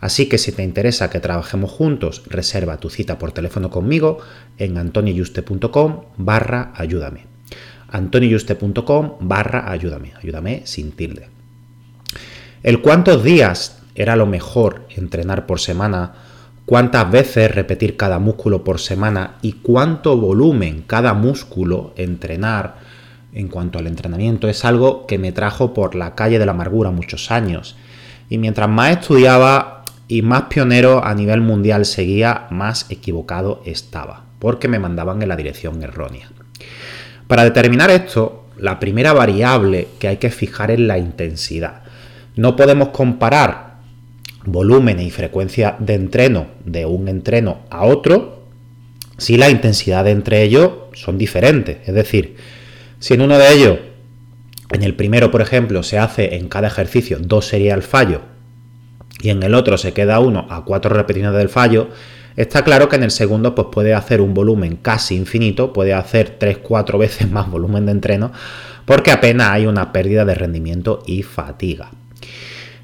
Así que si te interesa que trabajemos juntos, reserva tu cita por teléfono conmigo en antonioyuste.com barra ayúdame. antonioyuste.com barra ayúdame. Ayúdame sin tilde. El cuántos días era lo mejor entrenar por semana, cuántas veces repetir cada músculo por semana y cuánto volumen cada músculo entrenar en cuanto al entrenamiento es algo que me trajo por la calle de la amargura muchos años. Y mientras más estudiaba, y más pionero a nivel mundial seguía, más equivocado estaba, porque me mandaban en la dirección errónea. Para determinar esto, la primera variable que hay que fijar es la intensidad. No podemos comparar volumen y frecuencia de entreno de un entreno a otro si la intensidad de entre ellos son diferentes. Es decir, si en uno de ellos, en el primero por ejemplo, se hace en cada ejercicio dos series al fallo y en el otro se queda uno a cuatro repeticiones del fallo, está claro que en el segundo pues puede hacer un volumen casi infinito, puede hacer 3-4 veces más volumen de entreno, porque apenas hay una pérdida de rendimiento y fatiga.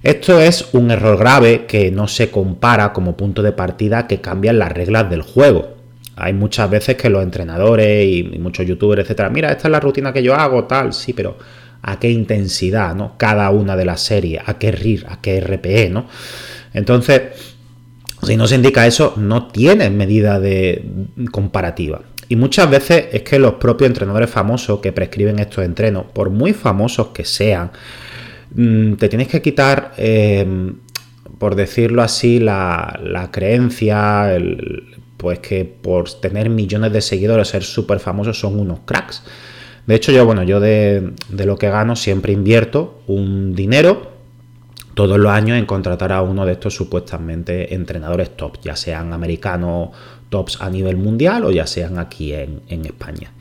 Esto es un error grave que no se compara como punto de partida que cambian las reglas del juego. Hay muchas veces que los entrenadores y muchos youtubers, etcétera, mira, esta es la rutina que yo hago, tal, sí, pero a qué intensidad, ¿no? Cada una de las series, a qué RIR, a qué RPE, ¿no? Entonces, si no se indica eso, no tiene medida de comparativa. Y muchas veces es que los propios entrenadores famosos que prescriben estos entrenos, por muy famosos que sean, mm, te tienes que quitar, eh, por decirlo así, la, creencia, pues que por tener millones de seguidores, ser súper famosos, son unos cracks. De hecho, yo, bueno, yo de, lo que gano siempre invierto un dinero todos los años en contratar a uno de estos supuestamente entrenadores top, ya sean americanos tops a nivel mundial o ya sean aquí en, en España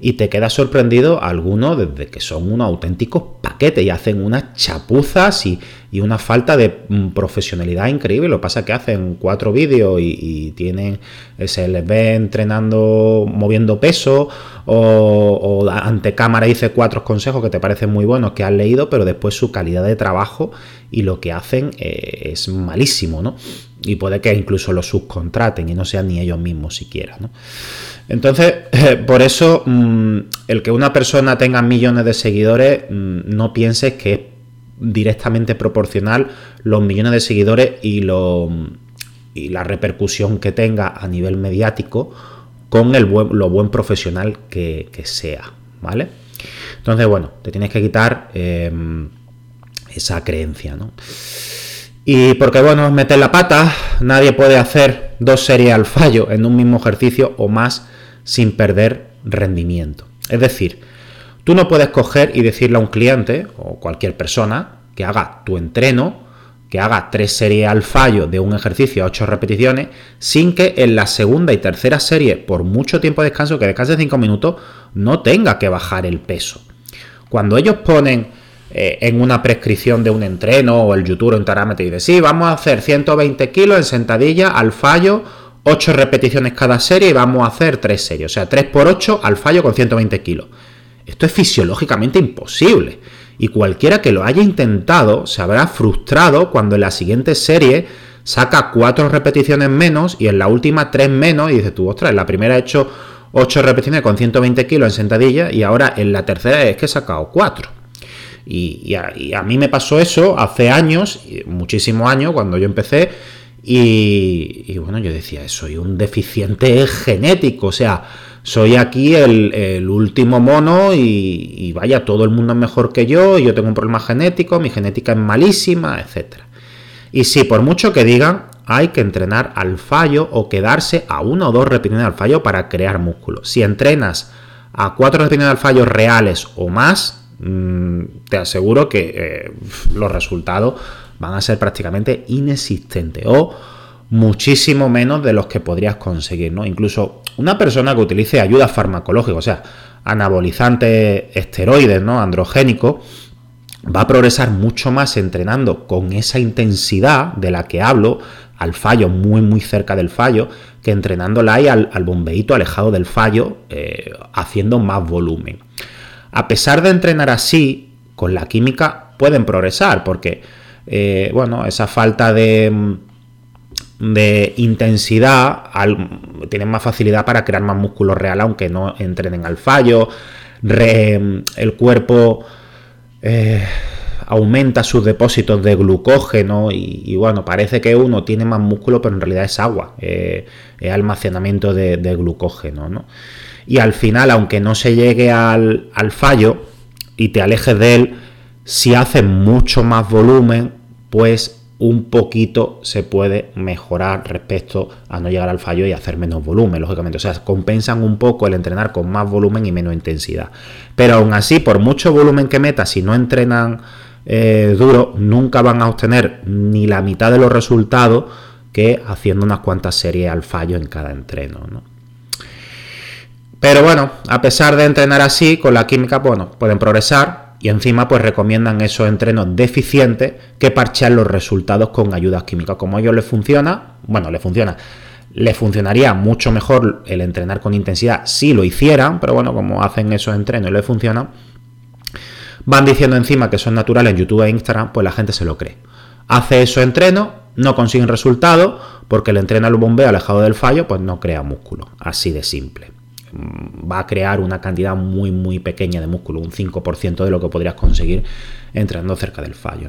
y te quedas sorprendido algunos desde que son unos auténticos paquetes y hacen unas chapuzas y, una falta de mm, profesionalidad increíble. Lo que pasa es que hacen cuatro vídeos y, tienen, eh, se les ve entrenando, moviendo peso o, ante cámara dice cuatro consejos que te parecen muy buenos que has leído, pero después su calidad de trabajo y lo que hacen eh, es malísimo, ¿no? Y puede que incluso los subcontraten y no sean ni ellos mismos siquiera, ¿no? Entonces, por eso, mm, el que una persona tenga millones de seguidores, mm, no pienses que es directamente proporcional los millones de seguidores y, lo, y la repercusión que tenga a nivel mediático con el lo buen profesional que, sea, ¿vale? Entonces, bueno, te tienes que quitar em, esa creencia, ¿no? Y porque, bueno, meter la pata, nadie puede hacer dos series al fallo en un mismo ejercicio o más sin perder rendimiento. Es decir, tú no puedes coger y decirle a un cliente o cualquier persona que haga tu entreno, que haga tres series al fallo de un ejercicio a ocho repeticiones, sin que en la segunda y tercera serie, por mucho tiempo de descanso, que descanse cinco minutos, no tenga que bajar el peso. Cuando ellos ponen eh, en una prescripción de un entreno o el YouTube en parámetro y dice, sí, vamos a hacer 120 kilos en sentadilla al fallo 8 repeticiones cada serie y vamos a hacer 3 series. O sea, 3 por 8 al fallo con 120 kilos. Esto es fisiológicamente imposible. Y cualquiera que lo haya intentado se habrá frustrado cuando en la siguiente serie saca 4 repeticiones menos y en la última 3 menos y dices tú, ostras, en la primera he hecho 8 repeticiones con 120 kilos en sentadilla y ahora en la tercera es que he sacado 4. Y, a, mí me pasó eso hace años, muchísimos años, cuando yo empecé. Y, bueno, yo decía, soy un deficiente genético, o sea, soy aquí el, último mono y, vaya, todo el mundo es mejor que yo, yo tengo un problema genético, mi genética es malísima, etc. Y sí, por mucho que digan, hay que entrenar al fallo o quedarse a uno o dos repeticiones al fallo para crear músculo. Si entrenas a cuatro repeticiones al fallo reales o más, Mm, te aseguro que eh, los resultados van a ser prácticamente inexistentes o muchísimo menos de los que podrías conseguir, ¿no? Incluso una persona que utilice ayuda farmacológica, o sea, anabolizantes esteroides, ¿no? Androgénicos, va a progresar mucho más entrenando con esa intensidad de la que hablo, al fallo, muy muy cerca del fallo, que entrenándola ahí al, al bombeíto alejado del fallo, eh, haciendo más volumen. A pesar de entrenar así, con la química pueden progresar, porque, eh, bueno, esa falta de, de intensidad tienen más facilidad para crear más músculo real, aunque no entrenen al fallo. el cuerpo eh, aumenta sus depósitos de glucógeno y, bueno, parece que uno tiene más músculo, pero en realidad es agua, eh, es almacenamiento de, de glucógeno, ¿no? Y al final, aunque no se llegue al, fallo y te alejes de él, si haces mucho más volumen, pues un poquito se puede mejorar respecto a no llegar al fallo y hacer menos volumen, lógicamente. O sea, compensan un poco el entrenar con más volumen y menos intensidad. Pero aún así, por mucho volumen que metas, si no entrenan eh, duro, nunca van a obtener ni la mitad de los resultados que haciendo unas cuantas series al fallo en cada entreno. ¿no? Pero bueno, a pesar de entrenar así, con la química, bueno, pueden progresar y encima pues recomiendan esos entrenos deficientes que parchean los resultados con ayudas químicas. Como a ellos les funciona, bueno, les funciona, les funcionaría mucho mejor el entrenar con intensidad si lo hicieran, pero bueno, como hacen esos entrenos y les funciona, van diciendo encima que son naturales en YouTube e Instagram, pues la gente se lo cree. Hace esos entrenos, no consiguen resultados, porque el entreno al bombeo alejado del fallo, pues no crea músculo. Así de simple. Mm, va a crear una cantidad muy muy pequeña de músculo, un 5% de lo que podrías conseguir entrando cerca del fallo.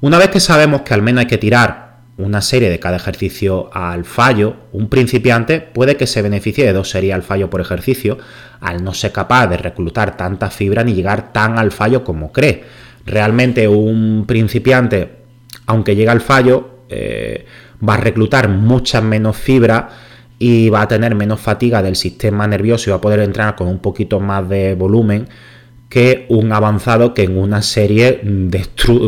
Una vez que sabemos que al menos hay que tirar una serie de cada ejercicio al fallo, un principiante puede que se beneficie de dos series al fallo por ejercicio al no ser capaz de reclutar tanta fibra ni llegar tan al fallo como cree. Realmente un principiante, aunque llegue al fallo, eh, va a reclutar mucha menos fibra y va a tener menos fatiga del sistema nervioso y va a poder entrenar con un poquito más de volumen que un avanzado que en una serie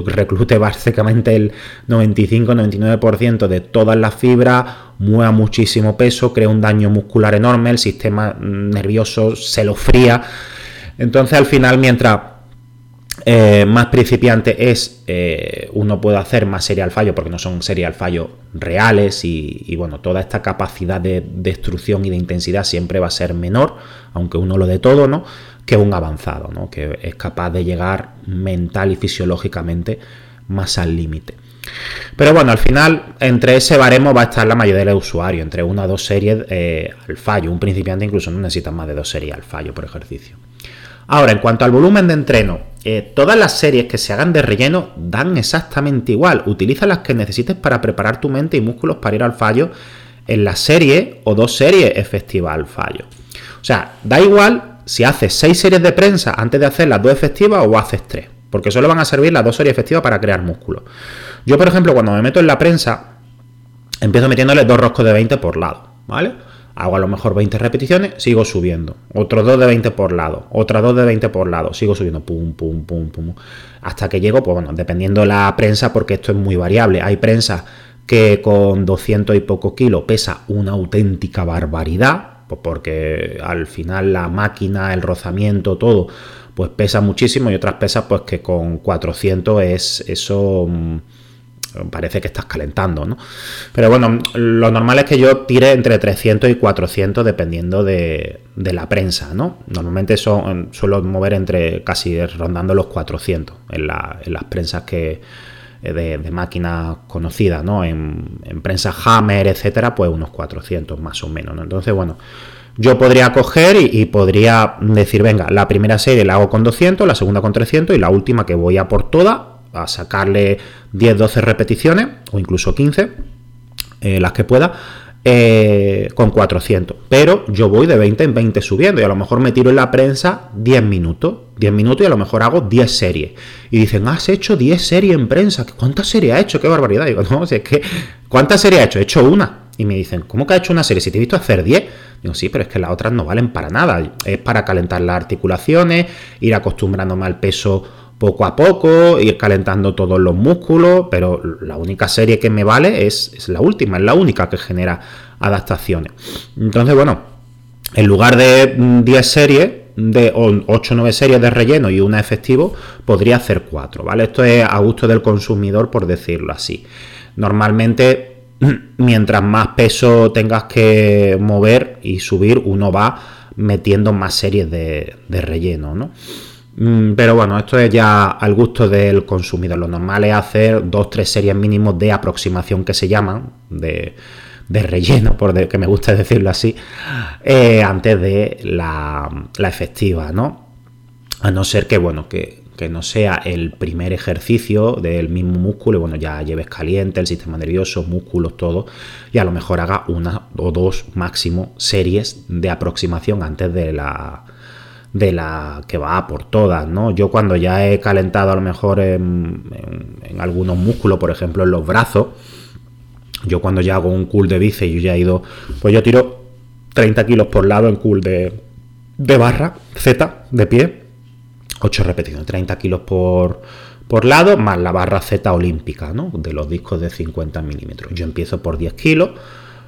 reclute básicamente el 95-99% de todas las fibras, mueva muchísimo peso, crea un daño muscular enorme, el sistema nervioso se lo fría. Entonces al final mientras eh, más principiante es, eh, uno puede hacer más serie al fallo porque no son serie al fallo reales y, bueno, toda esta capacidad de destrucción y de intensidad siempre va a ser menor, aunque uno lo de todo, ¿no? Que un avanzado, ¿no? Que es capaz de llegar mental y fisiológicamente más al límite. Pero bueno, al final, entre ese baremo va a estar la mayoría de usuarios, entre una o dos series eh, al fallo. Un principiante incluso no necesita más de dos series al fallo por ejercicio. Ahora, en cuanto al volumen de entreno, eh, todas las series que se hagan de relleno dan exactamente igual. Utiliza las que necesites para preparar tu mente y músculos para ir al fallo en la serie o dos series efectivas al fallo. O sea, da igual si haces seis series de prensa antes de hacer las dos efectivas o haces tres, porque solo van a servir las dos series efectivas para crear músculo. Yo, por ejemplo, cuando me meto en la prensa, empiezo metiéndole dos roscos de 20 por lado, ¿vale? Hago a lo mejor 20 repeticiones, sigo subiendo. Otros 2 de 20 por lado, otras 2 de 20 por lado, sigo subiendo, pum, pum, pum, pum. Hasta que llego, pues bueno, dependiendo de la prensa, porque esto es muy variable. Hay prensa que con 200 y poco kilos pesa una auténtica barbaridad, pues porque al final la máquina, el rozamiento, todo, pues pesa muchísimo y otras pesas pues que con 400 es eso mm, parece que estás calentando, ¿no? Pero bueno, lo normal es que yo tire entre 300 y 400 dependiendo de, la prensa, ¿no? Normalmente son, suelo mover entre casi rondando los 400 en, las prensas que de, máquinas conocidas, ¿no? En, prensa Hammer, etcétera, pues unos 400 más o menos, ¿no? Entonces, bueno, yo podría coger y, podría decir, venga, la primera serie la hago con 200, la segunda con 300 y la última que voy a por toda, a sacarle 10, 12 repeticiones o incluso 15, eh, las que pueda, eh, con 400. Pero yo voy de 20 en 20 subiendo y a lo mejor me tiro en la prensa 10 minutos. 10 minutos y a lo mejor hago 10 series. Y dicen, has hecho 10 series en prensa. ¿Cuántas series ha hecho? ¡Qué barbaridad! Digo, no, es que, ¿cuántas series ha hecho? He hecho una. Y me dicen, ¿cómo que ha hecho una serie? Si te he visto hacer 10. Digo, sí, pero es que las otras no valen para nada. Es para calentar las articulaciones, ir acostumbrándome al peso poco a poco, ir calentando todos los músculos, pero la única serie que me vale es, la última, es la única que genera adaptaciones. Entonces, bueno, en lugar de 10 series, de 8 o 9 series de relleno y una efectivo, podría hacer 4, ¿vale? Esto es a gusto del consumidor, por decirlo así. Normalmente mientras más peso tengas que mover y subir, uno va metiendo más series de, relleno, ¿no? Mm, pero bueno, esto es ya al gusto del consumidor. Lo normal es hacer dos, tres series mínimos de aproximación que se llaman, de, relleno, por que me gusta decirlo así, eh, antes de la, la efectiva, ¿no? A no ser que, bueno, que que no sea el primer ejercicio del mismo músculo, bueno, ya lleves caliente el sistema nervioso, músculos, todo, y a lo mejor haga una o dos máximo series de aproximación antes de la de la que va por todas, ¿no? Yo cuando ya he calentado a lo mejor en, algunos músculos, por ejemplo en los brazos, yo cuando ya hago un cool de bíceps, yo ya he ido, pues yo tiro 30 kilos por lado en cool de, de barra, Z, de pie, 8 repeticiones, 30 kilos por, por lado, más la barra Z olímpica, ¿no? De los discos de 50 milímetros. Yo empiezo por 10 kilos,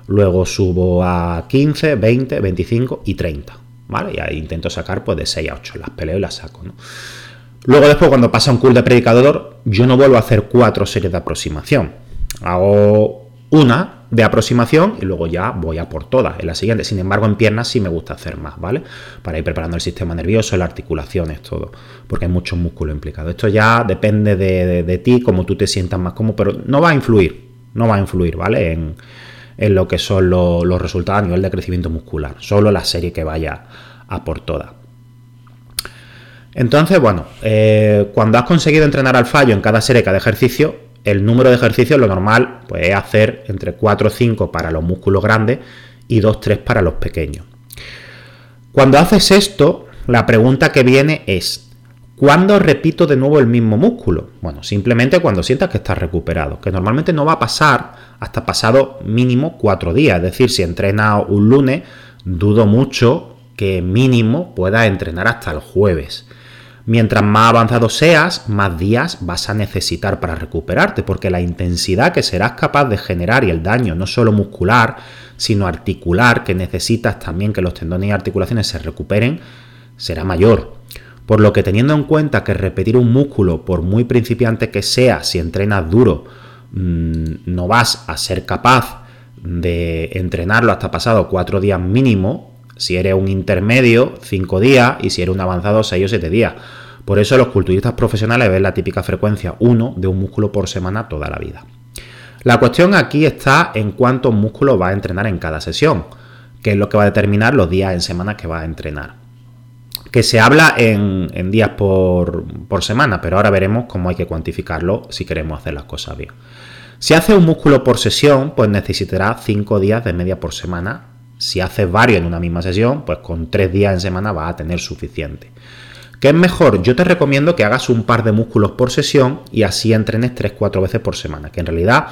luego subo a 15, 20, 25 y 30, ¿vale? Y ahí intento sacar pues de 6 a 8, las peleo y las saco, ¿no? Luego después cuando pasa un curl de predicador, yo no vuelvo a hacer cuatro series de aproximación. Hago una de aproximación y luego ya voy a por todas en la siguiente. Sin embargo, en piernas sí me gusta hacer más, ¿vale? Para ir preparando el sistema nervioso, las articulaciones, todo, porque hay muchos músculos implicados. Esto ya depende de, ti, como tú te sientas más cómodo, pero no va a influir, no va a influir, ¿vale? En, lo que son los resultados a nivel de crecimiento muscular, solo la serie que vaya a por todas. Entonces, bueno, eh, cuando has conseguido entrenar al fallo en cada serie, cada ejercicio, el número de ejercicios, lo normal, pues es hacer entre 4 o 5 para los músculos grandes y 2 3 para los pequeños. Cuando haces esto, la pregunta que viene es, ¿cuándo repito de nuevo el mismo músculo? Bueno, simplemente cuando sientas que estás recuperado, que normalmente no va a pasar hasta pasado mínimo 4 días. Es decir, si entrenas un lunes, dudo mucho que mínimo puedas entrenar hasta el jueves. Mientras más avanzado seas, más días vas a necesitar para recuperarte, porque la intensidad que serás capaz de generar y el daño no solo muscular, sino articular, que necesitas también que los tendones y articulaciones se recuperen, será mayor. Por lo que teniendo en cuenta que repetir un músculo, por muy principiante que sea, si entrenas duro, mm, no vas a ser capaz de entrenarlo hasta pasado cuatro días mínimo, si eres un intermedio, 5 días, y si eres un avanzado, 6 o 7 días. Por eso los culturistas profesionales ven la típica frecuencia 1 de un músculo por semana toda la vida. La cuestión aquí está en cuántos músculos va a entrenar en cada sesión, que es lo que va a determinar los días en semana que va a entrenar. Que se habla en, días por, semana, pero ahora veremos cómo hay que cuantificarlo si queremos hacer las cosas bien. Si haces un músculo por sesión, pues necesitarás 5 días de media por semana si haces varios en una misma sesión, pues con tres días en semana vas a tener suficiente. ¿Qué es mejor? Yo te recomiendo que hagas un par de músculos por sesión y así entrenes 3-4 veces por semana, que en realidad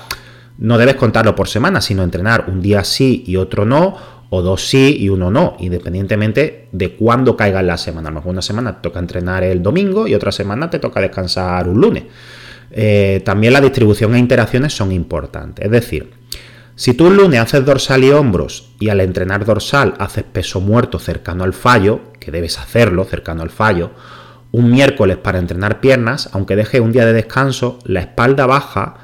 no debes contarlo por semana, sino entrenar un día sí y otro no, o dos sí y uno no, independientemente de cuándo caiga la semana. A lo mejor una semana te toca entrenar el domingo y otra semana te toca descansar un lunes. Eh, también la distribución e interacciones son importantes. Es decir, si tú un lunes haces dorsal y hombros y al entrenar dorsal haces peso muerto cercano al fallo, que debes hacerlo cercano al fallo, un miércoles para entrenar piernas, aunque deje un día de descanso, la espalda baja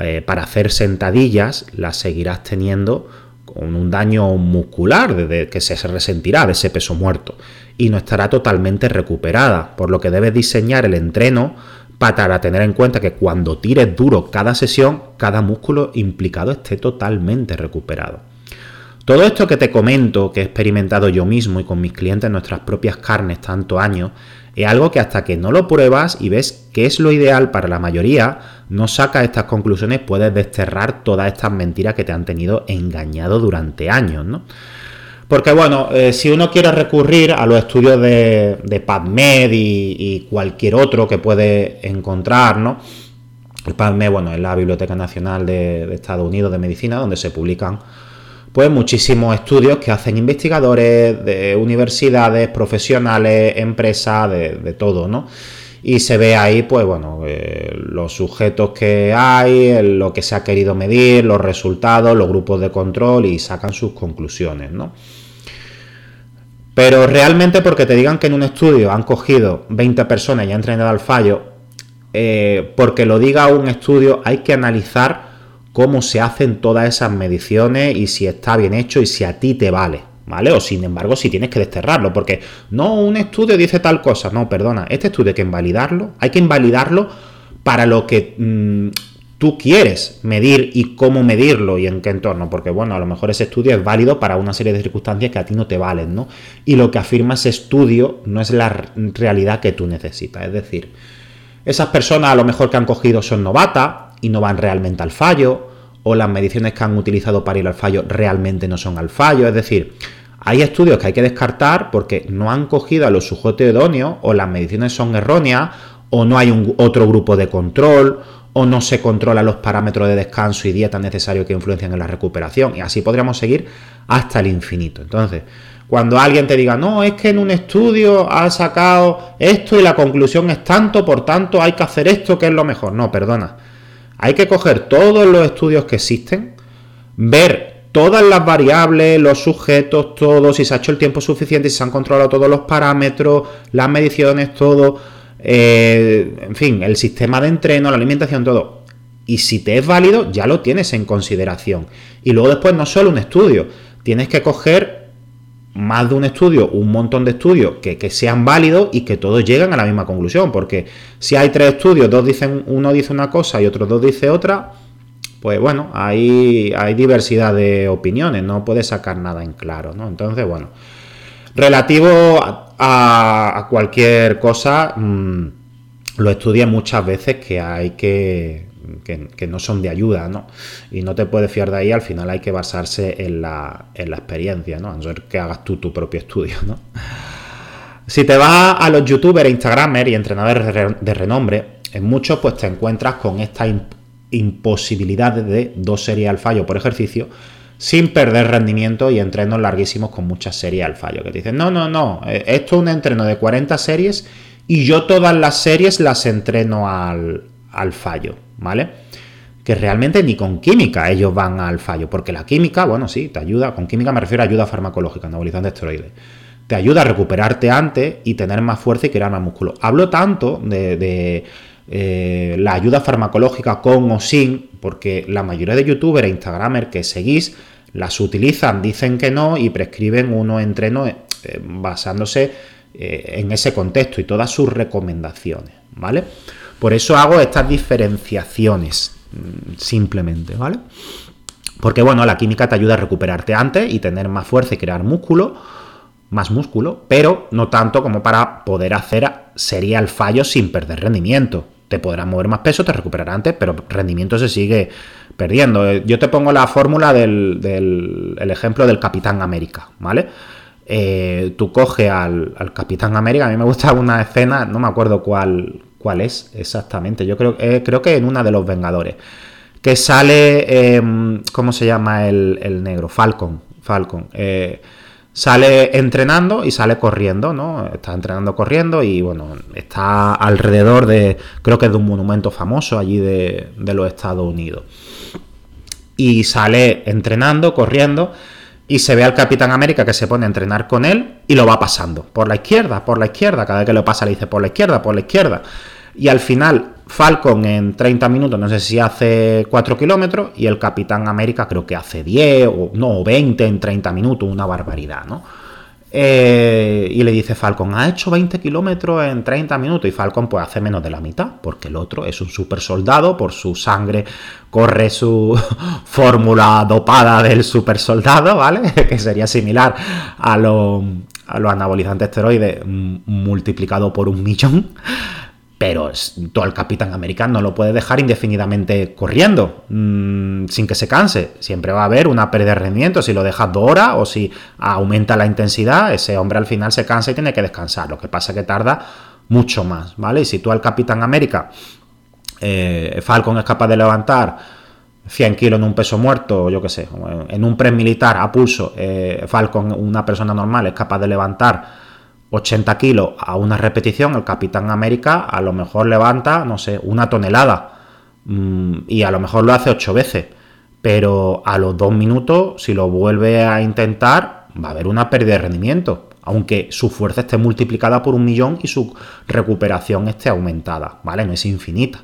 eh, para hacer sentadillas las seguirás teniendo un daño muscular de, que se resentirá de ese peso muerto y no estará totalmente recuperada, por lo que debes diseñar el entreno para tener en cuenta que cuando tires duro cada sesión, cada músculo implicado esté totalmente recuperado. Todo esto que te comento, que he experimentado yo mismo y con mis clientes en nuestras propias carnes tanto años, es algo que hasta que no lo pruebas y ves que es lo ideal para la mayoría, no sacas estas conclusiones, puedes desterrar todas estas mentiras que te han tenido engañado durante años, ¿no? Porque bueno, eh, si uno quiere recurrir a los estudios de, de PubMed y, cualquier otro que puede encontrar, ¿no? El PubMed, bueno, es la Biblioteca Nacional de Estados Unidos de Medicina, donde se publican pues muchísimos estudios que hacen investigadores de universidades, profesionales, empresas, de, todo, ¿no? Y se ve ahí, pues bueno, eh, los sujetos que hay, lo que se ha querido medir, los resultados, los grupos de control y sacan sus conclusiones, ¿no? Pero realmente porque te digan que en un estudio han cogido 20 personas y han entrenado al fallo, eh, porque lo diga un estudio, hay que analizar cómo se hacen todas esas mediciones y si está bien hecho y si a ti te vale, ¿vale? O sin embargo, si tienes que desterrarlo, porque no, un estudio dice tal cosa, no, perdona, este estudio hay que invalidarlo, hay que invalidarlo para lo que mm, tú quieres medir y cómo medirlo y en qué entorno, porque bueno, a lo mejor ese estudio es válido para una serie de circunstancias que a ti no te valen, ¿no? Y lo que afirma ese estudio no es la realidad que tú necesitas, es decir, esas personas a lo mejor que han cogido son novatas, y no van realmente al fallo, o las mediciones que han utilizado para ir al fallo realmente no son al fallo. Es decir, hay estudios que hay que descartar porque no han cogido a los sujetos idóneos, o las mediciones son erróneas, o no hay un, otro grupo de control, o no se controlan los parámetros de descanso y dieta necesarios que influencian en la recuperación. Y así podríamos seguir hasta el infinito. Entonces, cuando alguien te diga, no, es que en un estudio ha sacado esto y la conclusión es tanto, por tanto hay que hacer esto que es lo mejor. No, perdona. Hay que coger todos los estudios que existen, ver todas las variables, los sujetos, todo, si se ha hecho el tiempo suficiente, si se han controlado todos los parámetros, las mediciones, todo, eh, en fin, el sistema de entreno, la alimentación, todo. Y si te es válido, ya lo tienes en consideración. Y luego después no solo un estudio, tienes que coger más de un estudio, un montón de estudios que, sean válidos y que todos lleguen a la misma conclusión. Porque si hay tres estudios, dos dicen, uno dice una cosa y otros dos dice otra, pues bueno, hay, hay diversidad de opiniones, no puedes sacar nada en claro, ¿no? Entonces, bueno, relativo a, cualquier cosa, mm, lo estudié muchas veces que hay que que, no son de ayuda, ¿no? Y no te puedes fiar de ahí, al final hay que basarse en la, experiencia, ¿no? A no ser que hagas tú tu propio estudio, ¿no? Si te vas a los youtubers, instagramers y entrenadores de renombre, en muchos pues te encuentras con esta imposibilidad de dos series al fallo por ejercicio sin perder rendimiento y entrenos larguísimos con muchas series al fallo. Que te dicen, no, no, no, eh, esto es un entreno de 40 series y yo todas las series las entreno al, al fallo. ¿Vale? Que realmente ni con química ellos van al fallo, porque la química, bueno, sí, te ayuda, con química me refiero a ayuda farmacológica, anabolizante esteroides. Te ayuda a recuperarte antes y tener más fuerza y crear más músculo. Hablo tanto de, eh, la ayuda farmacológica con o sin, porque la mayoría de youtubers e instagramers que seguís las utilizan, dicen que no y prescriben uno entreno eh, basándose eh, en ese contexto y todas sus recomendaciones, ¿vale? Por eso hago estas diferenciaciones, mm, simplemente, ¿vale? Porque bueno, la química te ayuda a recuperarte antes y tener más fuerza y crear músculo, más músculo, pero no tanto como para poder hacer sería el fallo sin perder rendimiento. Te podrás mover más peso, te recuperarás antes, pero rendimiento se sigue perdiendo. Yo te pongo la fórmula del, el ejemplo del Capitán América, ¿vale? Eh, tú coges al, al, Capitán América, a mí me gusta una escena, no me acuerdo cuál, cuál es exactamente. Yo creo, eh, creo que en una de los Vengadores. Que sale, em, ¿cómo se llama el, negro? Falcon. Falcon. Eh, sale entrenando y sale corriendo, ¿no? Está entrenando corriendo y bueno, está alrededor de, creo que es de un monumento famoso allí de, de los Estados Unidos. Y sale entrenando, corriendo y se ve al Capitán América que se pone a entrenar con él y lo va pasando por la izquierda, por la izquierda, cada vez que lo pasa le dice por la izquierda, por la izquierda y al final Falcon en 30 minutos, no sé si hace 4 kilómetros, y el Capitán América creo que hace 10 o no, 20 en 30 minutos, una barbaridad, ¿no? Eh, y le dice Falcon, ha hecho 20 kilómetros en 30 minutos y Falcon pues hace menos de la mitad, porque el otro es un super soldado, por su sangre corre su fórmula dopada del super soldado, ¿vale? que sería similar a, los anabolizantes esteroides multiplicado por un millón pero todo el Capitán Americano no lo puede dejar indefinidamente corriendo mm, sin que se canse. Siempre va a haber una pérdida de rendimiento. Si lo dejas dos horas o si aumenta la intensidad, ese hombre al final se cansa y tiene que descansar. Lo que pasa es que tarda mucho más, ¿vale? Y si tú al Capitán América, eh, Falcon es capaz de levantar 100 kilos en un peso muerto, yo qué sé, en un press militar a pulso, eh, Falcon, una persona normal, es capaz de levantar 80 kilos a una repetición, el Capitán América a lo mejor levanta, no sé, una tonelada. Mm, y a lo mejor lo hace 8 veces. Pero a los 2 minutos, si lo vuelve a intentar, va a haber una pérdida de rendimiento. Aunque su fuerza esté multiplicada por un millón y su recuperación esté aumentada, ¿vale? No es infinita.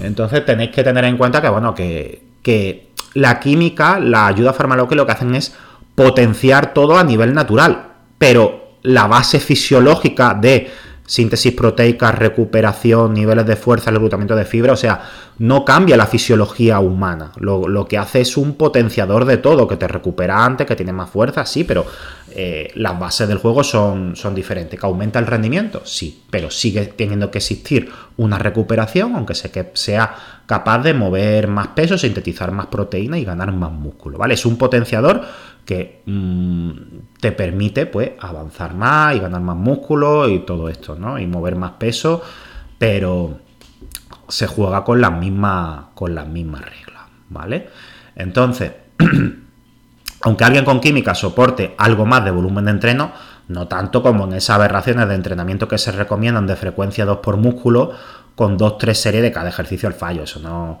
Entonces tenéis que tener en cuenta que, bueno, que, que la química, la ayuda farmacológica lo que hacen es potenciar todo a nivel natural. Pero la base fisiológica de síntesis proteica, recuperación, niveles de fuerza, reclutamiento de fibra, o sea, no cambia la fisiología humana. Lo, que hace es un potenciador de todo, que te recupera antes, que tiene más fuerza, sí, pero eh, las bases del juego son, son diferentes. ¿Que aumenta el rendimiento? Sí, pero sigue teniendo que existir una recuperación, aunque sea capaz de mover más peso, sintetizar más proteína y ganar más músculo, ¿vale? Es un potenciador que mm, te permite pues avanzar más y ganar más músculo y todo esto, ¿no? Y mover más peso, pero se juega con las mismas con las mismas reglas, ¿vale? Entonces, aunque alguien con química soporte algo más de volumen de entreno, no tanto como en esas aberraciones de entrenamiento que se recomiendan de frecuencia 2 por músculo con 2-3 series de cada ejercicio al fallo, eso no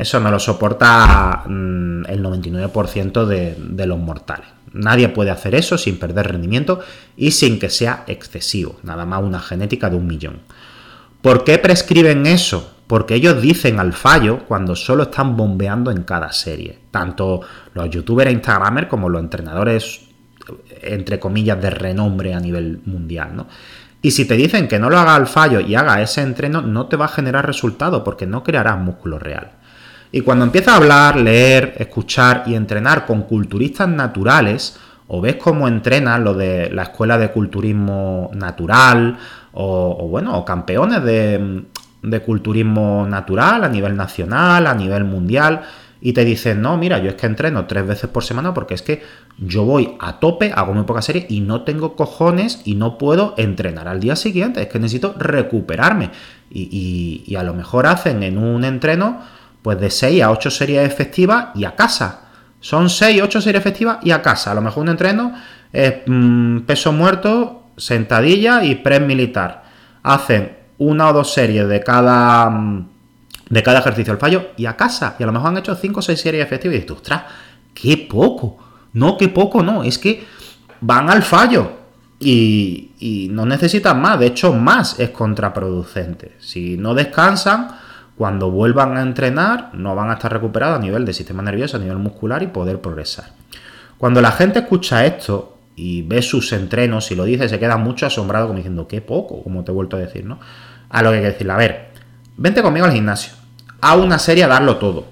eso no lo soporta mm, el 99% de, los mortales. Nadie puede hacer eso sin perder rendimiento y sin que sea excesivo. Nada más una genética de un millón. ¿Por qué prescriben eso? Porque ellos dicen al fallo cuando solo están bombeando en cada serie. Tanto los youtubers e instagramers como los entrenadores, entre comillas, de renombre a nivel mundial. ¿no? Y si te dicen que no lo haga al fallo y haga ese entreno, no te va a generar resultado porque no crearás músculo real. Y cuando empiezas a hablar, leer, escuchar y entrenar con culturistas naturales, o ves cómo entrenan lo de la escuela de culturismo natural, o, bueno, o campeones de, de, culturismo natural a nivel nacional, a nivel mundial, y te dicen, no, mira, yo es que entreno tres veces por semana porque es que yo voy a tope, hago muy poca serie y no tengo cojones y no puedo entrenar al día siguiente, es que necesito recuperarme. Y, y a lo mejor hacen en un entreno pues de 6 a 8 series efectivas y a casa. Son 6, 8 series efectivas y a casa. A lo mejor un entreno es mm, peso muerto, sentadilla y press militar. Hacen una o dos series de cada, mm, de cada ejercicio al fallo y a casa. Y a lo mejor han hecho 5 o 6 series efectivas y dices, ostras, qué poco. No, qué poco, no. Es que van al fallo. Y, y no necesitan más. De hecho, más es contraproducente. Si no descansan cuando vuelvan a entrenar no van a estar recuperados a nivel de sistema nervioso, a nivel muscular y poder progresar. Cuando la gente escucha esto y ve sus entrenos y lo dice, se queda mucho asombrado como diciendo, qué poco, como te he vuelto a decir, ¿no? A lo que hay que decirle, a ver, vente conmigo al gimnasio, a una serie a darlo todo.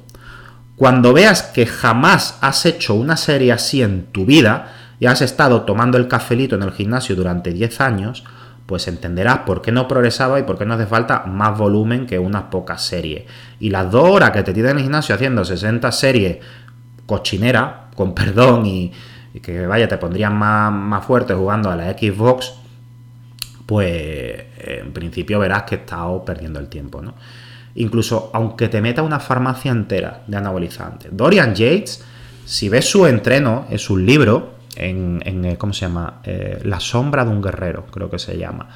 Cuando veas que jamás has hecho una serie así en tu vida y has estado tomando el cafelito en el gimnasio durante 10 años, pues entenderás por qué no progresaba y por qué no hace falta más volumen que unas pocas series. Y las dos horas que te tienen en el gimnasio haciendo 60 series cochinera, con perdón, y, que vaya, te pondrían más, más fuerte jugando a la Xbox, pues en principio verás que estás perdiendo el tiempo, ¿no? Incluso aunque te meta una farmacia entera de anabolizantes. Dorian Yates, si ves su entreno, es un libro, en, eh, ¿cómo se llama? Eh, la sombra de un guerrero, creo que se llama.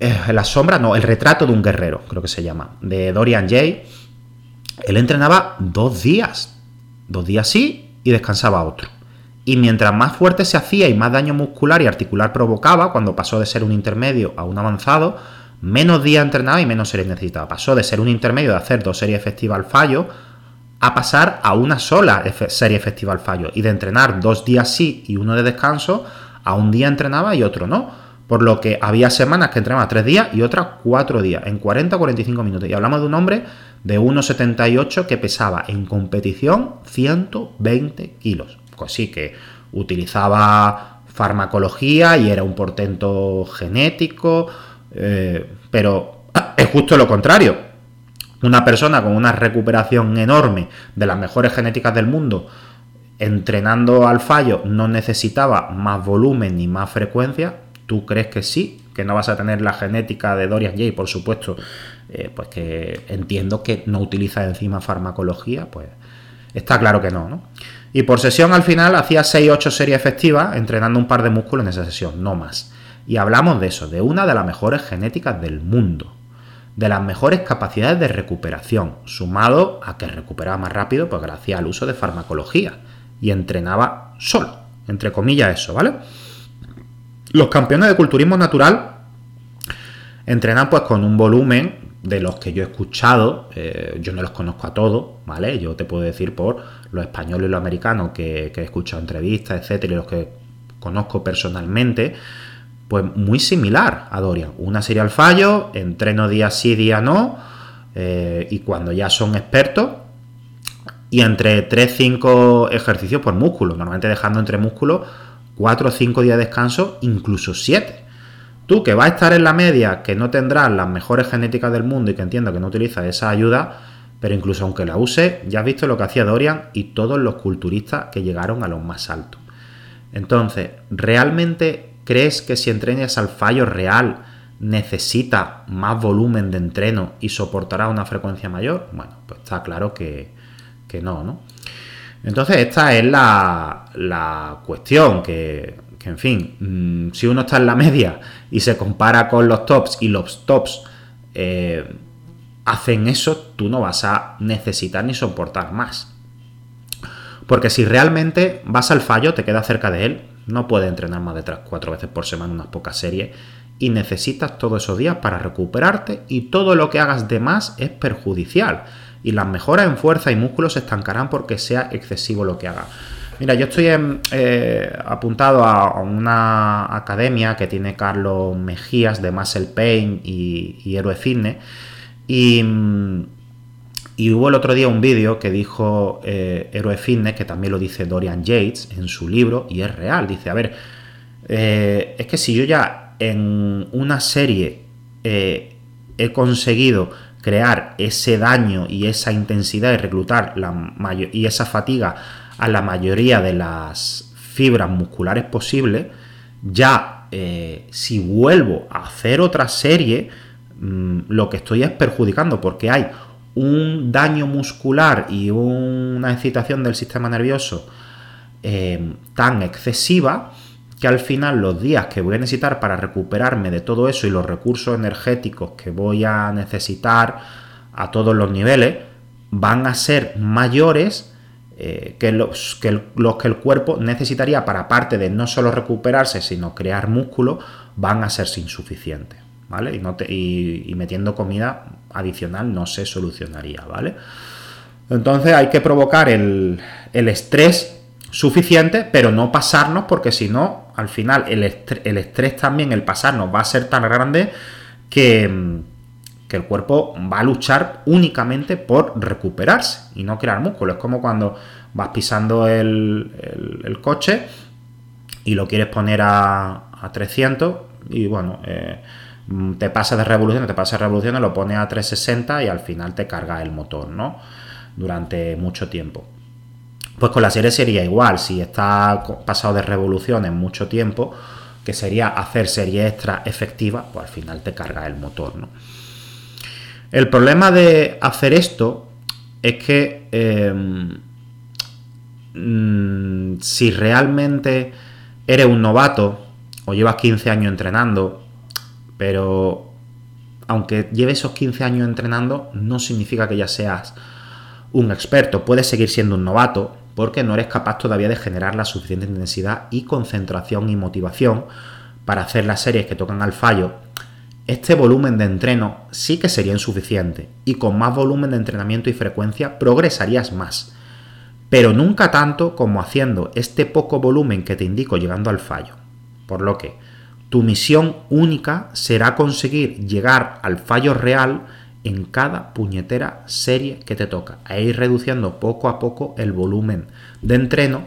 Eh, la sombra, no, el retrato de un guerrero, creo que se llama, de Dorian Jay. Él entrenaba dos días, dos días sí y descansaba otro. Y mientras más fuerte se hacía y más daño muscular y articular provocaba, cuando pasó de ser un intermedio a un avanzado, menos días entrenaba y menos series necesitaba. Pasó de ser un intermedio de hacer dos series efectivas al fallo a pasar a una sola serie efectiva al fallo y de entrenar dos días sí y uno de descanso a un día entrenaba y otro no. Por lo que había semanas que entrenaba tres días y otras cuatro días, en 40 o 45 minutos. Y hablamos de un hombre de 1,78 que pesaba en competición 120 kilos. Pues sí, que utilizaba farmacología y era un portento genético, eh, pero es justo lo contrario. Una persona con una recuperación enorme de las mejores genéticas del mundo, entrenando al fallo, no necesitaba más volumen ni más frecuencia. ¿Tú crees que sí? Que no vas a tener la genética de Dorian Jay, por supuesto, eh, pues que entiendo que no utiliza encima farmacología, pues está claro que no, ¿no? Y por sesión al final hacía 6-8 series efectivas, entrenando un par de músculos en esa sesión, no más. Y hablamos de eso, de una de las mejores genéticas del mundo, de las mejores capacidades de recuperación, sumado a que recuperaba más rápido, pues gracias al uso de farmacología. Y entrenaba solo, entre comillas eso, ¿vale? Los campeones de culturismo natural entrenan pues con un volumen de los que yo he escuchado, eh, yo no los conozco a todos, ¿vale? Yo te puedo decir por los españoles y los americanos que, he escuchado entrevistas, etcétera, y los que conozco personalmente, pues muy similar a Dorian. Una serie al fallo, entreno día sí, día no, eh, y cuando ya son expertos, y entre 3-5 ejercicios por músculo, normalmente dejando entre músculos 4 o 5 días de descanso, incluso 7. Tú que vas a estar en la media, que no tendrás las mejores genéticas del mundo y que entiendo que no utilizas esa ayuda, pero incluso aunque la use, ya has visto lo que hacía Dorian y todos los culturistas que llegaron a los más altos. Entonces, ¿realmente crees que si entrenas al fallo real necesita más volumen de entreno y soportará una frecuencia mayor? Bueno, pues está claro que, no, ¿no? Entonces, esta es la, la cuestión que en fin, mm, si uno está en la media y se compara con los tops y los tops eh, hacen eso, tú no vas a necesitar ni soportar más. Porque si realmente vas al fallo, te quedas cerca de él, no puedes entrenar más de 3 4 veces por semana unas pocas series y necesitas todos esos días para recuperarte y todo lo que hagas de más es perjudicial y las mejoras en fuerza y músculo se estancarán porque sea excesivo lo que hagas. Mira, yo estoy eh, apuntado a, una academia que tiene Carlos Mejías de Muscle Pain y, y Héroe Fitness. Y, hubo el otro día un vídeo que dijo eh, Héroe Fitness, que también lo dice Dorian Yates en su libro, y es real. Dice, a ver, eh, es que si yo ya en una serie he conseguido crear ese daño y esa intensidad y reclutar la y esa fatiga a la mayoría de las fibras musculares posibles, ya eh, si vuelvo a hacer otra serie, mm, lo que estoy es perjudicando porque hay un daño muscular y una excitación del sistema nervioso eh, tan excesiva que al final los días que voy a necesitar para recuperarme de todo eso y los recursos energéticos que voy a necesitar a todos los niveles van a ser mayores eh, que, los, que, el, cuerpo necesitaría para aparte de no solo recuperarse, sino crear músculo, van a ser insuficientes. ¿Vale? Y, metiendo comida adicional no se solucionaría, ¿vale? Entonces hay que provocar el, estrés suficiente, pero no pasarnos, porque si no, al final el el estrés también, el pasarnos, va a ser tan grande que, que el cuerpo va a luchar únicamente por recuperarse y no crear músculo. Es como cuando vas pisando el, coche y lo quieres poner a, 300 y bueno, eh, te pasa de revoluciones, te pasa de revoluciones, lo pones a 360 y al final te carga el motor, ¿no? Durante mucho tiempo. Pues con la serie sería igual, si está pasado de revoluciones mucho tiempo, que sería hacer serie extra efectiva, pues al final te carga el motor, ¿no? El problema de hacer esto es que em, mm, si realmente eres un novato o llevas 15 años entrenando, pero aunque lleves esos 15 años entrenando, no significa que ya seas un experto. Puedes seguir siendo un novato porque no eres capaz todavía de generar la suficiente intensidad y concentración y motivación para hacer las series que tocan al fallo este volumen de entreno sí que sería insuficiente y con más volumen de entrenamiento y frecuencia progresarías más, pero nunca tanto como haciendo este poco volumen que te indico llegando al fallo. Por lo que tu misión única será conseguir llegar al fallo real en cada puñetera serie que te toca, e ir reduciendo poco a poco el volumen de entreno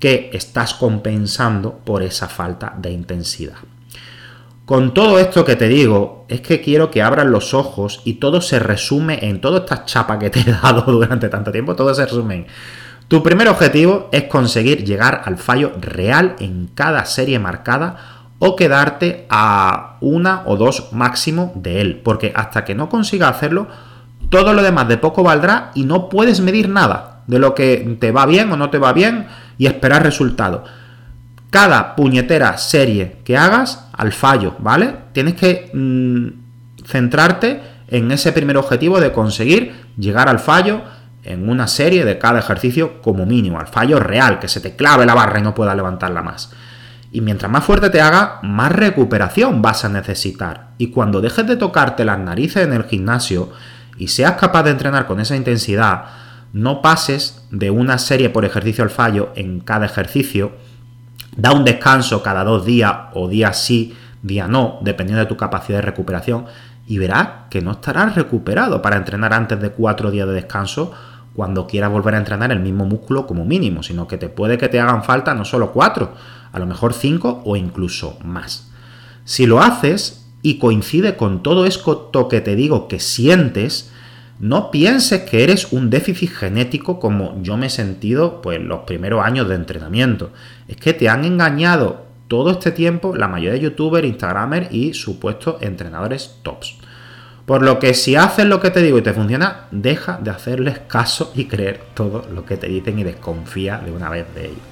que estás compensando por esa falta de intensidad. Con todo esto que te digo, es que quiero que abran los ojos y todo se resume en toda esta chapa que te he dado durante tanto tiempo, todo se resume en tu primer objetivo es conseguir llegar al fallo real en cada serie marcada o quedarte a una o dos máximo de él, porque hasta que no consigas hacerlo, todo lo demás de poco valdrá y no puedes medir nada de lo que te va bien o no te va bien y esperar resultados. Cada puñetera serie que hagas al fallo, ¿vale? Tienes que mm, centrarte en ese primer objetivo de conseguir llegar al fallo en una serie de cada ejercicio como mínimo, al fallo real, que se te clave la barra y no puedas levantarla más. Y mientras más fuerte te haga, más recuperación vas a necesitar. Y cuando dejes de tocarte las narices en el gimnasio y seas capaz de entrenar con esa intensidad, no pases de una serie por ejercicio al fallo en cada ejercicio, da un descanso cada dos días o día sí, día no, dependiendo de tu capacidad de recuperación, y verás que no estarás recuperado para entrenar antes de cuatro días de descanso cuando quieras volver a entrenar el mismo músculo como mínimo, sino que te puede que te hagan falta no solo cuatro, a lo mejor cinco o incluso más. Si lo haces y coincide con todo esto que te digo que sientes, no pienses que eres un déficit genético como yo me he sentido pues los primeros años de entrenamiento. Es que te han engañado todo este tiempo la mayoría de youtubers, instagramers y supuestos entrenadores tops. Por lo que si haces lo que te digo y te funciona, deja de hacerles caso y creer todo lo que te dicen y desconfía de una vez de ello.